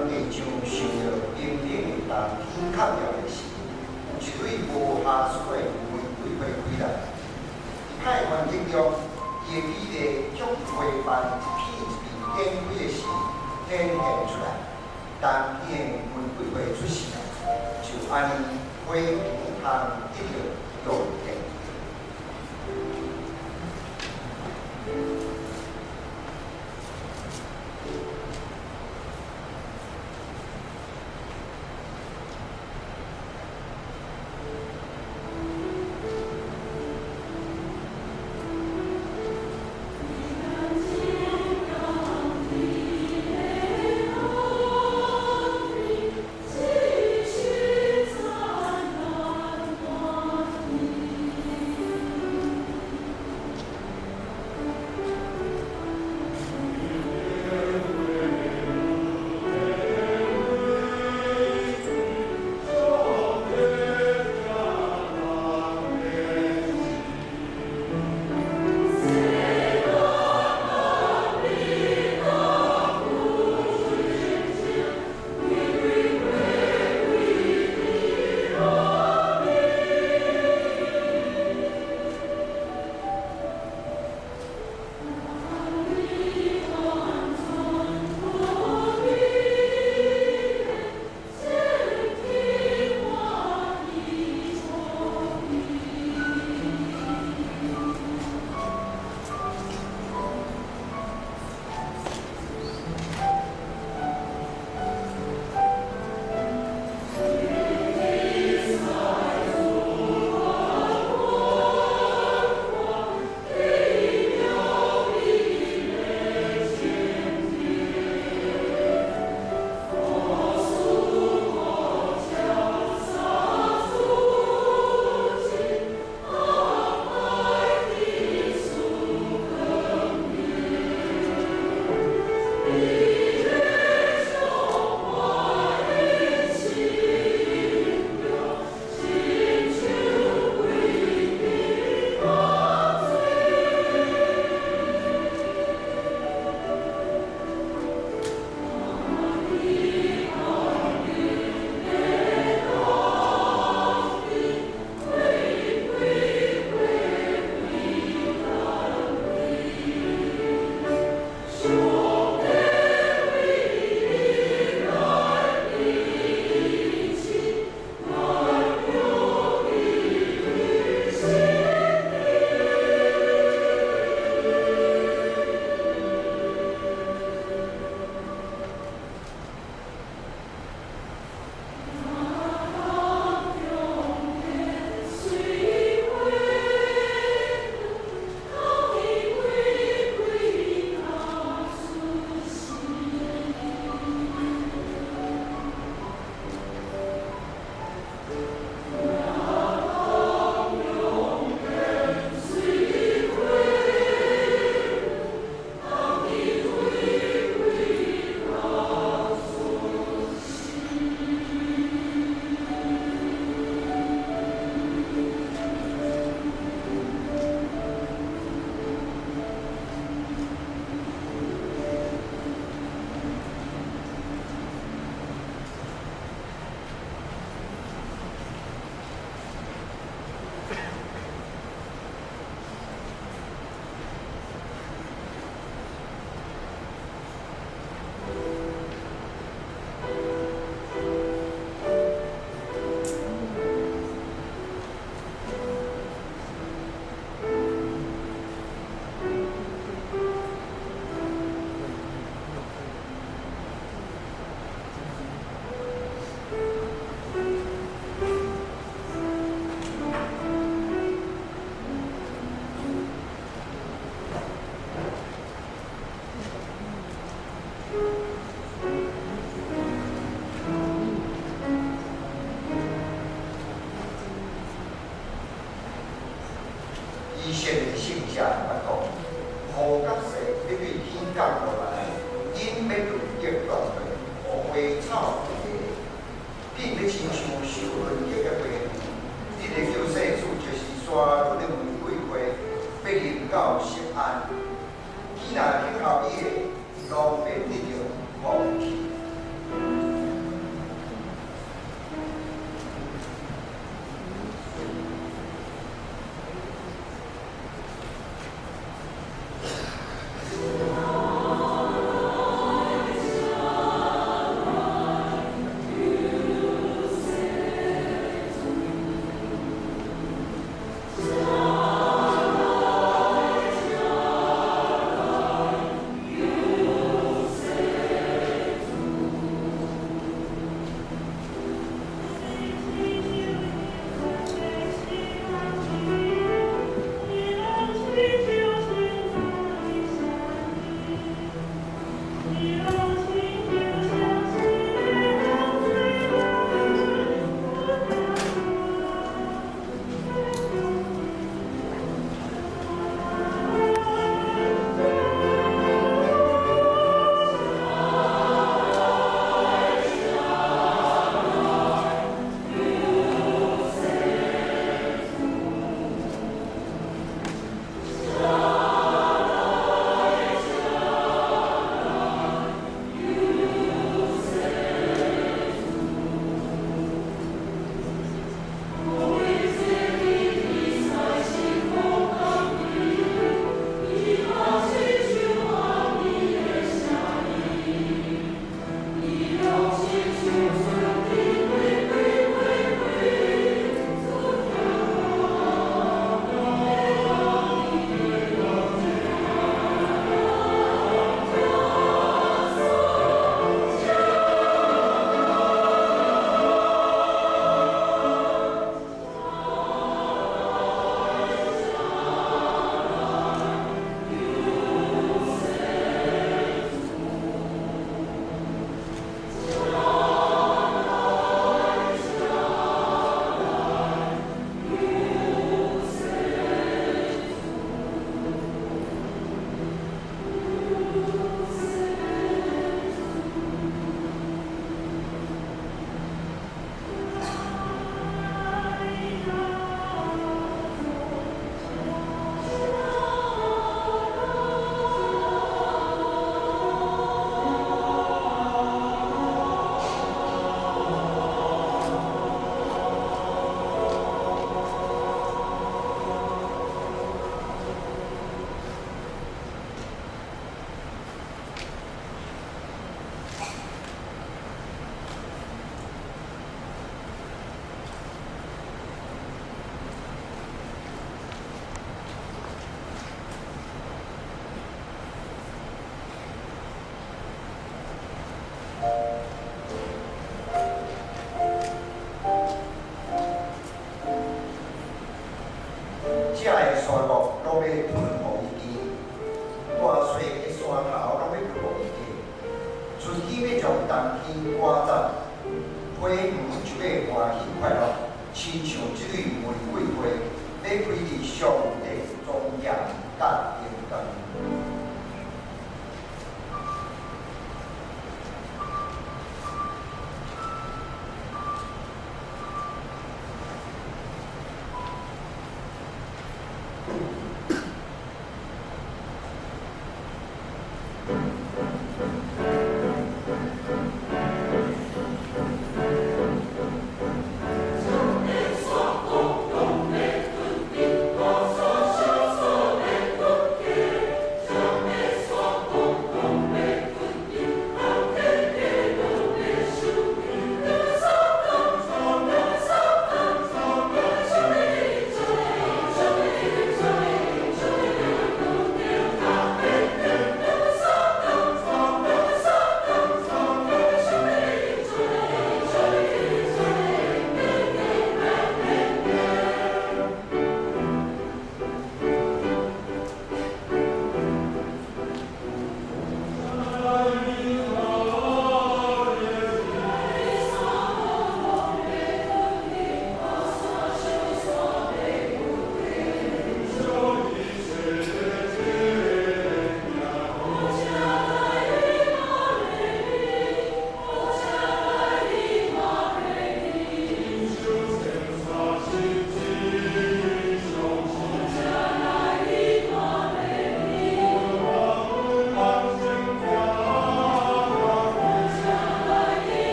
我们就想着坚定打底。喜快乐，亲像即朵玫瑰花，在开伫上帝中央，搭永恒。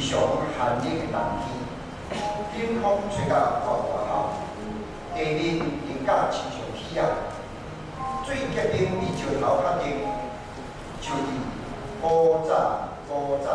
非常寒冷的冬天，冷风吹甲外外口，地面凝甲亲像铁啊，水结冰比石头较硬，就伫古早古早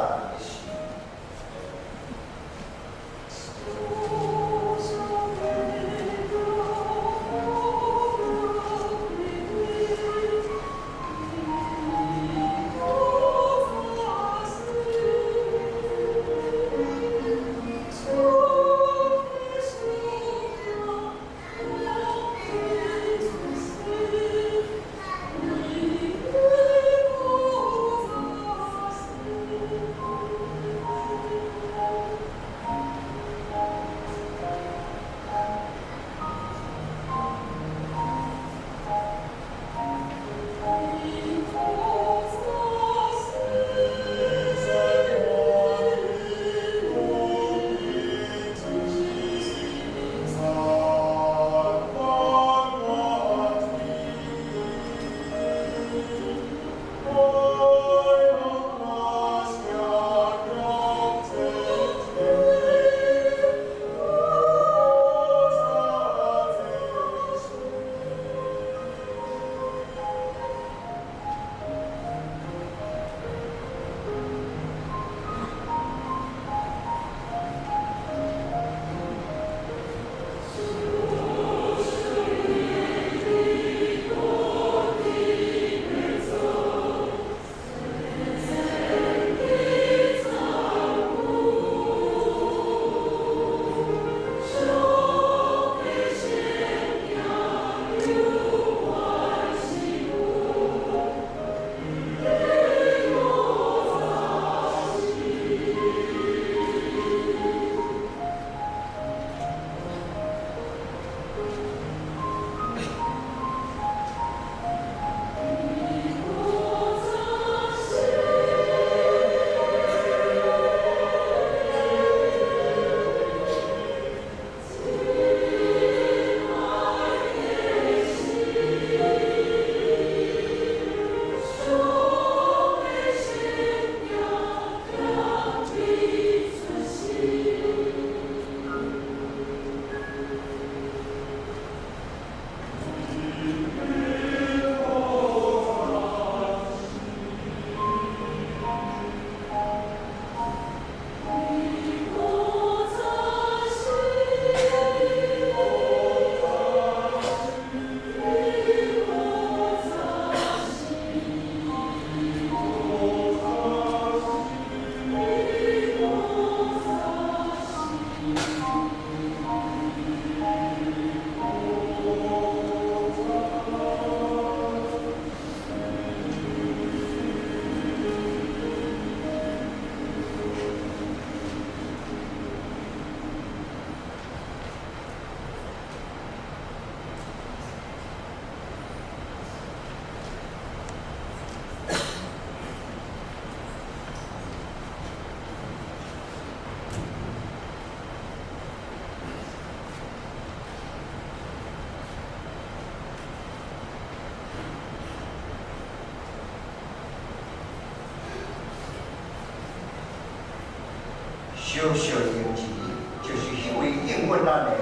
的时。小小的用字，就是因为应允咱的，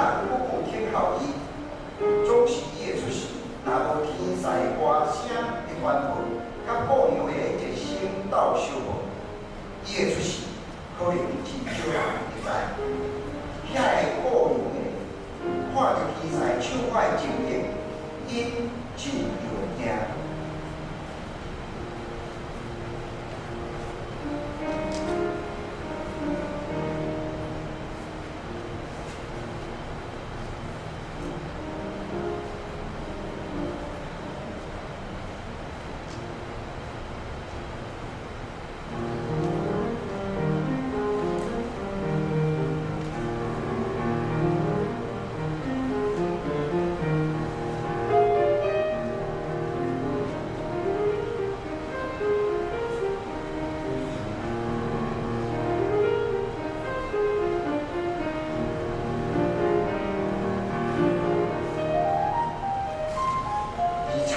人不顾天候伊，总是伊会出事，若无天使歌声的欢呼，甲牧羊的热心斗相报，伊会出事，可能真少人会知。遐个牧羊的。看着天使唱快情景，因就